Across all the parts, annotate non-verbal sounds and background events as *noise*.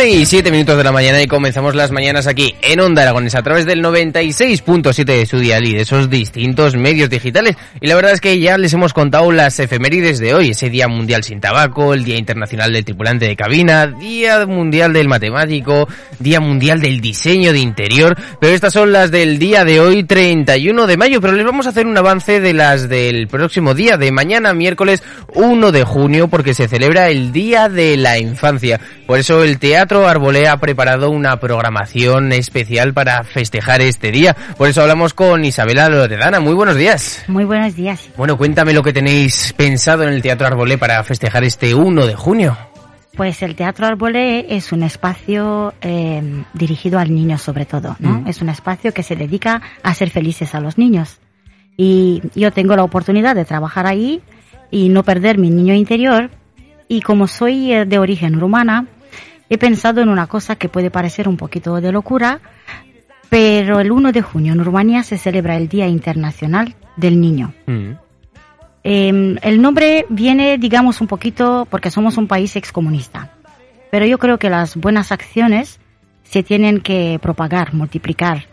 11 y 7 minutos de la mañana y comenzamos las mañanas aquí en Onda Aragones a través del 96.7 de su dial y de esos distintos medios digitales. Y la verdad es que ya les hemos contado las efemérides de hoy, ese Día Mundial sin Tabaco, el Día Internacional del Tripulante de Cabina, Día Mundial del Matemático, Día Mundial del Diseño de Interior, pero estas son las del día de hoy, 31 de mayo, pero les vamos a hacer un avance de las del próximo día, de mañana, miércoles 1 de junio, porque se celebra el Día de la Infancia. Por eso el teatro Teatro Arbolé ha preparado una programación especial para festejar este día. Por eso hablamos con Isabela Loredana. Muy buenos días. Muy buenos días. Bueno, cuéntame lo que tenéis pensado en el Teatro Arbolé para festejar este 1 de junio. Pues el Teatro Arbolé es un espacio eh, dirigido al niño sobre todo, ¿no? Es un espacio que se dedica a ser felices a los niños. Y yo tengo la oportunidad de trabajar ahí y no perder mi niño interior. Y como soy eh, de origen rumana, he pensado en una cosa que puede parecer un poquito de locura, pero el 1 de junio en Rumanía se celebra el Día Internacional del Niño. Mm. Eh, el nombre viene, digamos, un poquito porque somos un país excomunista, pero yo creo que las buenas acciones se tienen que propagar, multiplicar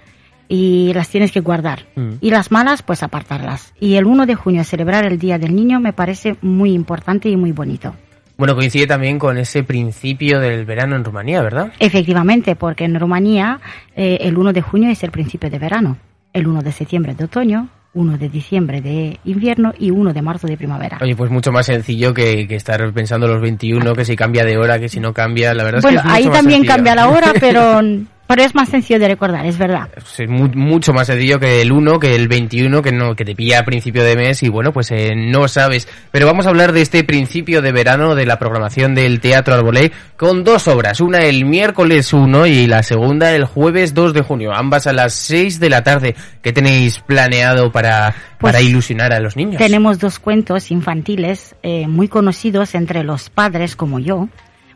y las tienes que guardar. Mm. Y las malas, pues apartarlas. Y el 1 de junio celebrar el Día del Niño me parece muy importante y muy bonito. Bueno, coincide también con ese principio del verano en Rumanía, ¿verdad? Efectivamente, porque en Rumanía eh, el 1 de junio es el principio de verano, el 1 de septiembre de otoño, 1 de diciembre de invierno y 1 de marzo de primavera. Oye, pues mucho más sencillo que, estar pensando los 21, que si cambia de hora, que si no cambia, la verdad es que es ahí también cambia la hora, pero *laughs* Pero es más sencillo de recordar, es verdad. Es mucho más sencillo que el 1, que el 21, que no que te pilla a principio de mes y bueno, pues eh, no sabes. Pero vamos a hablar de este principio de verano de la programación del Teatro Arbolé con dos obras. Una el miércoles 1 y la segunda el jueves 2 de junio. Ambas a las 6 de la tarde. ¿Qué tenéis planeado para, para pues ilusionar a los niños? Tenemos dos cuentos infantiles eh, muy conocidos entre los padres como yo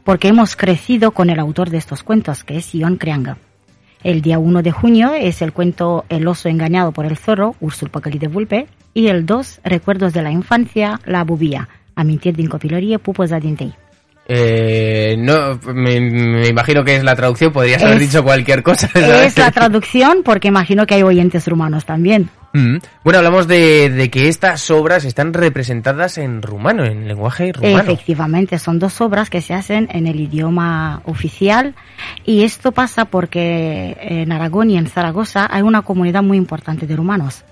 porque hemos crecido con el autor de estos cuentos, que es Ion Creanga. El día 1 de junio es el cuento El oso engañado por el zorro, Ursul Pacali de Vulpe, y el 2, Recuerdos de la infancia, La bubía, Amintir din copilărie, Pupos adintei. Eh, no, me, imagino que es la traducción, podrías haber dicho cualquier cosa. Es la *laughs* traducción porque imagino que hay oyentes rumanos también. Mm. Bueno, hablamos de, que estas obras están representadas en rumano, en lenguaje rumano. Efectivamente, son dos obras que se hacen en el idioma oficial y esto pasa porque en Aragón y en Zaragoza hay una comunidad muy importante de rumanos.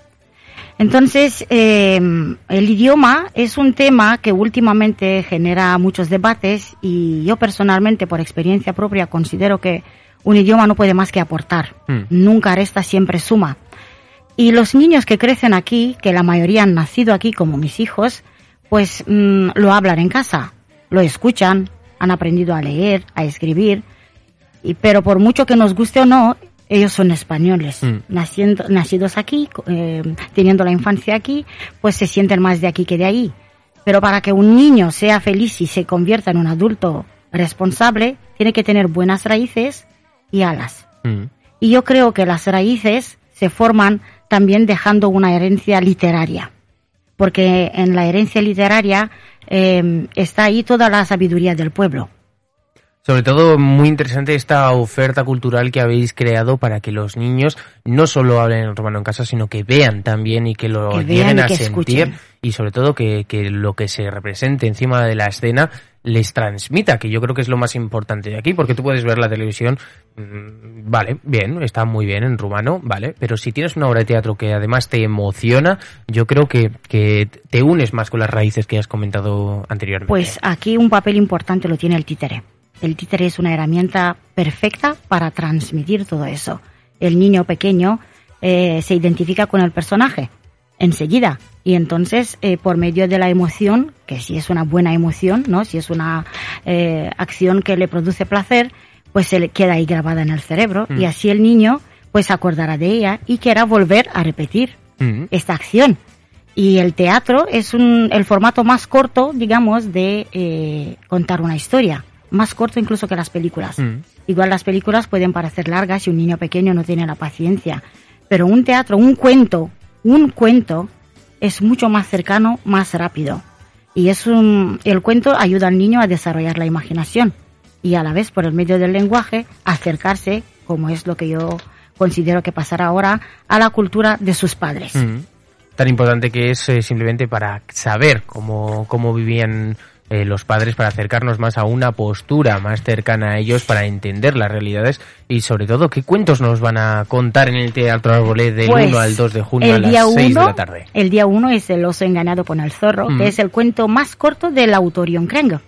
Entonces, eh, el idioma es un tema que últimamente genera muchos debates y yo personalmente, por experiencia propia, considero que un idioma no puede más que aportar. Mm. Nunca resta, siempre suma. Y los niños que crecen aquí, que la mayoría han nacido aquí como mis hijos, pues mm, lo hablan en casa, lo escuchan, han aprendido a leer, a escribir, y, pero por mucho que nos guste o no, ellos son españoles, mm. naciendo, nacidos aquí, eh, teniendo la infancia aquí, pues se sienten más de aquí que de ahí. Pero para que un niño sea feliz y se convierta en un adulto responsable, tiene que tener buenas raíces y alas. Mm. Y yo creo que las raíces se forman también dejando una herencia literaria, porque en la herencia literaria eh, está ahí toda la sabiduría del pueblo. Sobre todo, muy interesante esta oferta cultural que habéis creado para que los niños no solo hablen en romano en casa, sino que vean también y que lo Que lleguen a sentir escuchen. y sobre todo que, que lo que se represente encima de la escena les transmita, que yo creo que es lo más importante de aquí, porque tú puedes ver la televisión, mm, vale, bien, está muy bien en rumano, vale, pero si tienes una obra de teatro que además te emociona, yo creo que, que te unes más con las raíces que has comentado anteriormente. Pues aquí un papel importante lo tiene el títere. El títere es una herramienta perfecta para transmitir todo eso. El niño pequeño eh, se identifica con el personaje enseguida y entonces eh, por medio de la emoción, que si es una buena emoción, no, si es una eh, acción que le produce placer, pues se le queda ahí grabada en el cerebro Mm. y así el niño pues acordará de ella y quiera volver a repetir Mm. esta acción. Y el teatro es un, el formato más corto, digamos, de eh, contar una historia. Más corto incluso que las películas. Mm. Igual las películas pueden parecer largas si un niño pequeño no tiene la paciencia. Pero un teatro, un cuento, un cuento es mucho más cercano, más rápido. Y es un, el cuento ayuda al niño a desarrollar la imaginación y a la vez por el medio del lenguaje acercarse, como es lo que yo considero que pasará ahora, a la cultura de sus padres. Tan importante que es eh, simplemente para saber cómo, cómo vivían eh, los padres, para acercarnos más a una postura más cercana a ellos, para entender las realidades y sobre todo qué cuentos nos van a contar en el Teatro Arbolé del Pues, 1 al 2 de junio a las día 6 de la tarde. El día 1 es El oso engañado con el zorro, Mm. que es el cuento más corto del autor Kreng.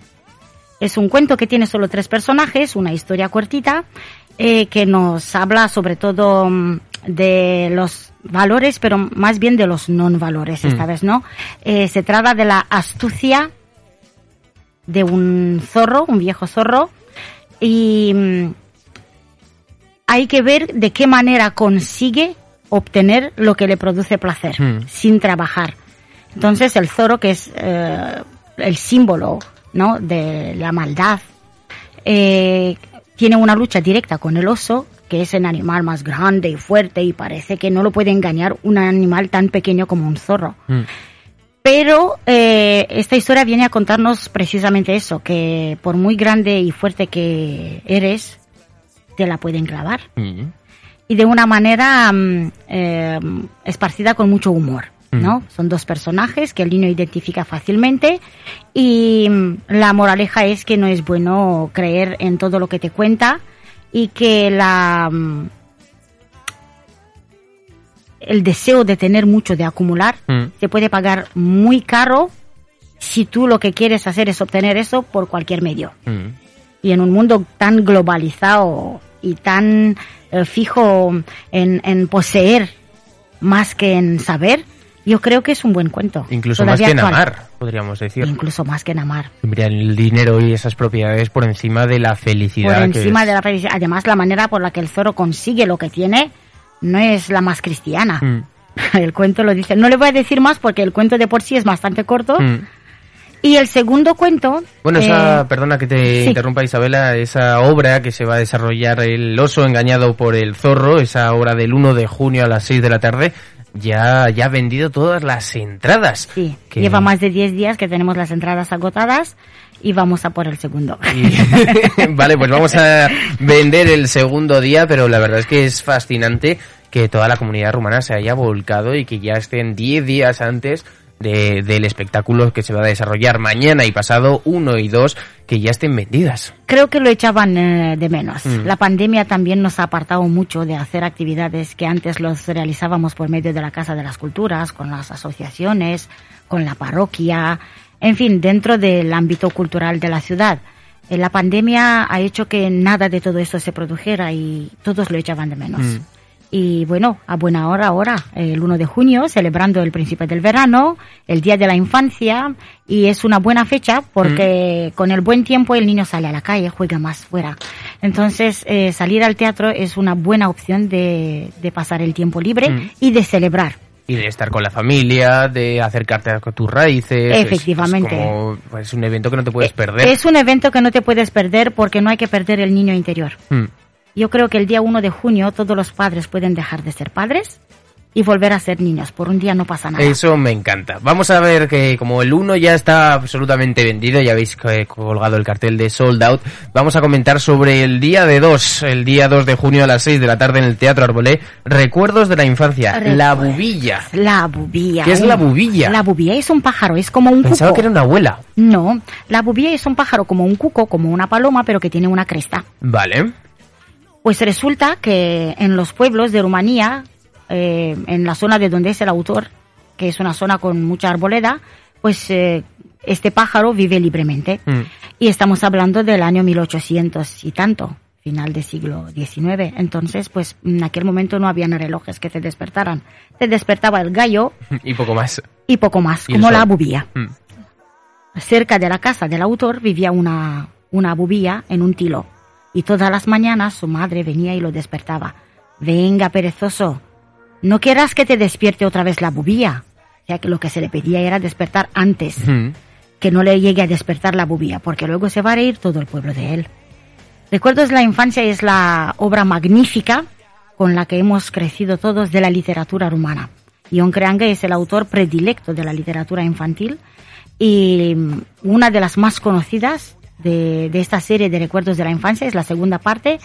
Es un cuento que tiene solo tres personajes, una historia cortita, eh, que nos habla sobre todo mm, de los valores, pero más bien de los non valores esta Mm. vez, ¿no? Eh, se trata de la astucia de un zorro, un viejo zorro, y mm, hay que ver de qué manera consigue obtener lo que le produce placer, Hmm. sin trabajar. Entonces el zorro, que es eh, el símbolo ¿no? de la maldad, eh, tiene una lucha directa con el oso, que es el animal más grande y fuerte y parece que no lo puede engañar un animal tan pequeño como un zorro. Mm. Pero eh, esta historia viene a contarnos precisamente eso, que por muy grande y fuerte que eres, te la pueden clavar. Mm. Y de una manera mm, eh, esparcida con mucho humor. ¿no? Mm. Son dos personajes que el niño identifica fácilmente y la moraleja es que no es bueno creer en todo lo que te cuenta y que la el deseo de tener mucho, de acumular, Mm. te puede pagar muy caro si tú lo que quieres hacer es obtener eso por cualquier medio. Mm. Y en un mundo tan globalizado y tan eh, fijo en, en poseer más que en saber, yo creo que es un buen cuento. Incluso Todavía más que en actual. amar, podríamos decir. Incluso más que en amar. Mira, el dinero y esas propiedades por encima de la felicidad. Por encima de la felicidad. Además, la manera por la que el zorro consigue lo que tiene no es la más cristiana. Mm. *laughs* El cuento lo dice. No le voy a decir más porque el cuento de por sí es bastante corto. Mm. Y el segundo cuento. Bueno, eh, esa, perdona que te sí. interrumpa Isabela, esa obra que se va a desarrollar El oso engañado por el zorro, esa obra del 1 de junio a las 6 de la tarde, ya, ya ha vendido todas las entradas. Sí, Que- lleva más de 10 días que tenemos las entradas agotadas y vamos a por el segundo. *laughs* *laughs* Vale, pues vamos a vender el segundo día, pero la verdad es que es fascinante que toda la comunidad rumana se haya volcado y que ya estén 10 días antes de- del espectáculo que se va a desarrollar mañana y pasado, 1 y 2, que ya estén vendidas. Creo que lo echaban eh, de menos. Mm. La pandemia también nos ha apartado mucho de hacer actividades que antes los realizábamos por medio de la Casa de las Culturas, con las asociaciones, con la parroquia, en fin, dentro del ámbito cultural de la ciudad. Eh, La pandemia ha hecho que nada de todo esto se produjera y todos lo echaban de menos. Mm. Y bueno, a buena hora ahora, el 1 de junio, celebrando el Príncipe del Verano, el Día de la Infancia, y es una buena fecha porque con el buen tiempo el niño sale a la calle, juega más fuera. Entonces, eh, salir al teatro es una buena opción de, de pasar el tiempo libre Mm. y de celebrar. Y de estar con la familia, de acercarte a tus raíces. Es- Efectivamente. Es, como, pues, un evento que no te puedes perder. Es un evento que no te puedes perder porque no hay que perder el niño interior. Mm. Yo creo que el día 1 de junio todos los padres pueden dejar de ser padres y volver a ser niños. Por un día no pasa nada. Eso me encanta. Vamos a ver que como el 1 ya está absolutamente vendido, ya habéis eh, colgado el cartel de Sold Out, vamos a comentar sobre el día de 2, el día 2 de junio a las 6 de la tarde en el Teatro Arbolé, Recuerdos de la Infancia, la bubilla. La bubilla. ¿Qué es la bubilla? La bubilla es un pájaro, es como un Pensaba cuco. que era una abuela. No, la bubilla es un pájaro como un cuco, como una paloma, pero que tiene una cresta. Vale. Pues resulta que en los pueblos de Rumanía, eh, en la zona de donde es el autor, que es una zona con mucha arboleda, pues eh, este pájaro vive libremente. Mm. Y estamos hablando del año 1800 y tanto, final del siglo XIX. Entonces, pues en aquel momento no habían relojes que te despertaran. Te despertaba el gallo *laughs* Y poco más. y poco más, Y como la bubía. Mm. Cerca de la casa del autor vivía una, una bubía en un tilo. Y todas las mañanas su madre venía y lo despertaba. Venga, perezoso, no quieras que te despierte otra vez la bubía. O sea que lo que se le pedía era despertar antes, Mm. que no le llegue a despertar la bubía, porque luego se va a reír todo el pueblo de él. Recuerdos la infancia es la obra magnífica con la que hemos crecido todos de la literatura rumana. Ion Creangă es el autor predilecto de la literatura infantil y mm, una de las más conocidas de, de esta serie de recuerdos de la infancia es la segunda parte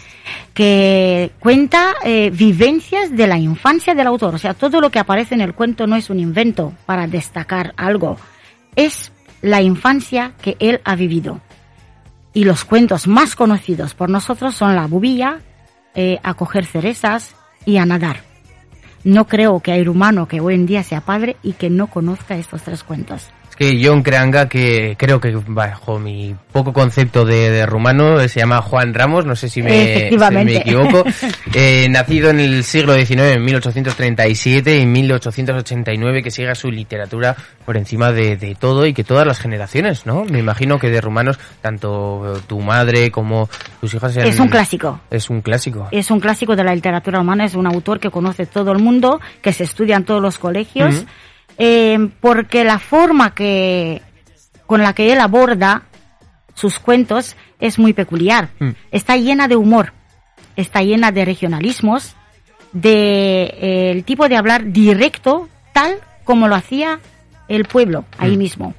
que cuenta eh, vivencias de la infancia del autor. O sea, todo lo que aparece en el cuento no es un invento para destacar algo, es la infancia que él ha vivido. Y los cuentos más conocidos por nosotros son La bubilla, eh, A coger cerezas y A nadar. No creo que hay rumano que hoy en día sea padre y que no conozca estos tres cuentos. Que John Creanga, que creo que bajo mi poco concepto de, de rumano, eh, se llama Juan Ramos, no sé si me, Efectivamente. si me equivoco, *laughs* eh, nacido en el siglo XIX, en 1837 y 1889, que siga su literatura por encima de, de todo y que todas las generaciones, ¿no? Me imagino que de rumanos, tanto tu madre como tus hijas sean- Es un clásico. Es un clásico. Es un clásico de la literatura humana, es un autor que conoce todo el mundo, que se estudia en todos los colegios. Eh, porque la forma que, con la que él aborda sus cuentos es muy peculiar. Mm. Está llena de humor, está llena de regionalismos, de eh, el tipo de hablar directo, tal como lo hacía el pueblo, ahí Mm. mismo.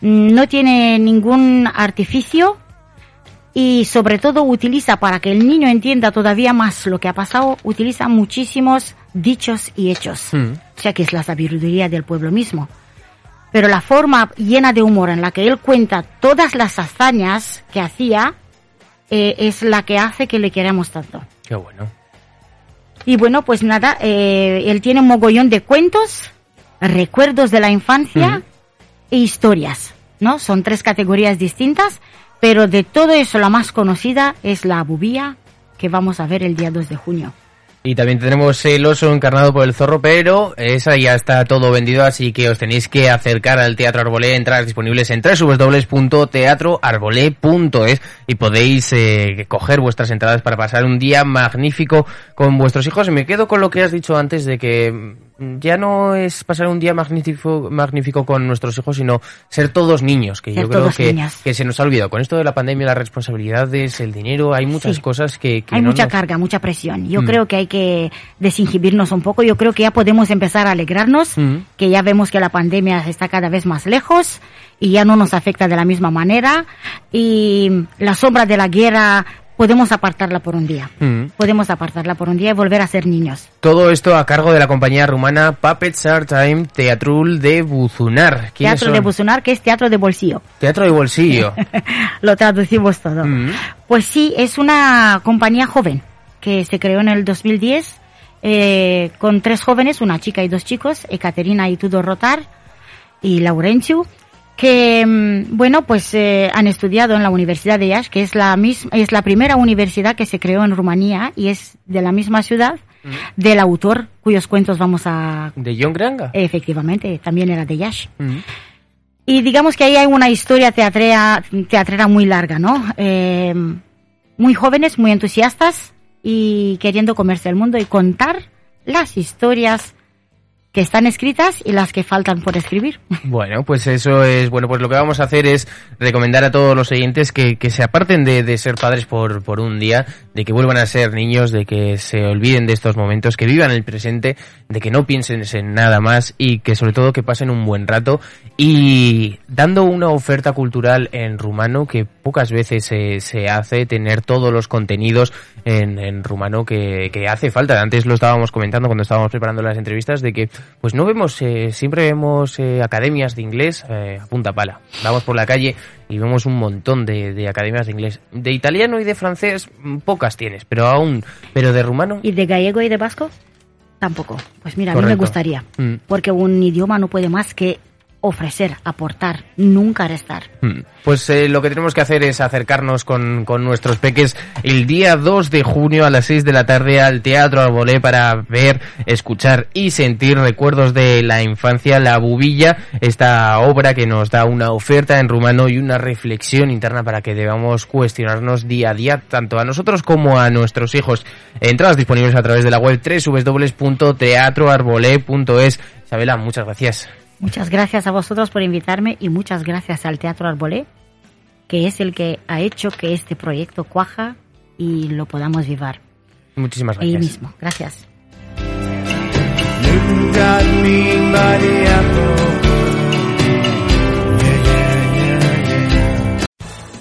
Mm, No tiene ningún artificio, y sobre todo utiliza para que el niño entienda todavía más lo que ha pasado, utiliza muchísimos dichos y hechos. Mm. O sea que es la sabiduría del pueblo mismo. Pero la forma llena de humor en la que él cuenta todas las hazañas que hacía eh, es la que hace que le queramos tanto. Qué bueno. Y bueno, pues nada, eh, él tiene un mogollón de cuentos, recuerdos de la infancia e historias, ¿no? Son tres categorías distintas, pero de todo eso la más conocida es la bubía que vamos a ver el día 2 de junio. Y también tenemos el oso encarnado por el zorro, pero esa ya está todo vendido, así que os tenéis que acercar al Teatro Arbolé, entradas disponibles en www.teatroarbolé.es y podéis eh, coger vuestras entradas para pasar un día magnífico con vuestros hijos. Y me quedo con lo que has dicho antes de que ya no es pasar un día magnífico, magnífico con nuestros hijos, sino ser todos niños, que Ser yo creo que, que se nos ha olvidado. Con esto de la pandemia, las responsabilidades, el dinero, hay muchas Sí. cosas que... que hay no mucha nos- carga, mucha presión. Yo Mm. creo que hay que desinhibirnos un poco. Yo creo que ya podemos empezar a alegrarnos, Mm. que ya vemos que la pandemia está cada vez más lejos y ya no nos afecta de la misma manera. Y la sombra de la guerra podemos apartarla por un día. Mm. Podemos apartarla por un día y volver a ser niños. Todo esto a cargo de la compañía rumana Puppets Art Time Teatrul de Buzunar. ¿Quiénes Teatro de son? Buzunar, que es teatro de bolsillo. *laughs* Teatro de bolsillo. *laughs* Lo traducimos todo. Mm. Pues sí, es una compañía joven que se creó en el 2010 eh, con tres jóvenes, una chica y dos chicos, Ekaterina y Tudor Rotar y Laurentiu, que mm, bueno pues eh, han estudiado en la Universidad de Iași, que es la misma, es la primera universidad que se creó en Rumanía y es de la misma ciudad del autor cuyos cuentos vamos a ¿De John Granga? efectivamente también era de Iași. Mm. Y digamos que ahí hay una historia teatrea, teatrera muy larga, ¿no? Eh, muy jóvenes, muy entusiastas y queriendo comerse el mundo y contar las historias que están escritas y las que faltan por escribir. *laughs* Bueno, pues eso es, bueno, pues lo que vamos a hacer es recomendar a todos los oyentes que, que se aparten de, de, ser padres por, por un día, de que vuelvan a ser niños, de que se olviden de estos momentos, que vivan el presente, de que no piensen en nada más y que sobre todo que pasen un buen rato y dando una oferta cultural en rumano que pocas veces se, se hace, tener todos los contenidos en, en rumano que, que hace falta. Antes lo estábamos comentando cuando estábamos preparando las entrevistas de que pues no vemos, eh, siempre vemos eh, academias de inglés eh, a punta pala. Vamos por la calle y vemos un montón de, de, academias de inglés. De italiano y de francés mm, pocas tienes, pero aún, pero de rumano. ¿Y de gallego y de vasco? Tampoco. Pues mira, Correcto. a mí me gustaría, mm. porque un idioma no puede más que ofrecer, aportar, nunca restar. Pues eh, lo que tenemos que hacer es acercarnos con, con, nuestros peques el día 2 de junio a las 6 de la tarde al Teatro Arbolé para ver, escuchar y sentir recuerdos de la infancia, La Bubilla, esta obra que nos da una oferta en rumano y una reflexión interna para que debamos cuestionarnos día a día, tanto a nosotros como a nuestros hijos. Entradas disponibles a través de la web www.teatroarbolé.es. Isabela, muchas gracias. Muchas gracias a vosotros por invitarme y muchas gracias al Teatro Arbolé, que es el que ha hecho que este proyecto cuaja y lo podamos vivir. Muchísimas gracias. Ahí mismo. Gracias.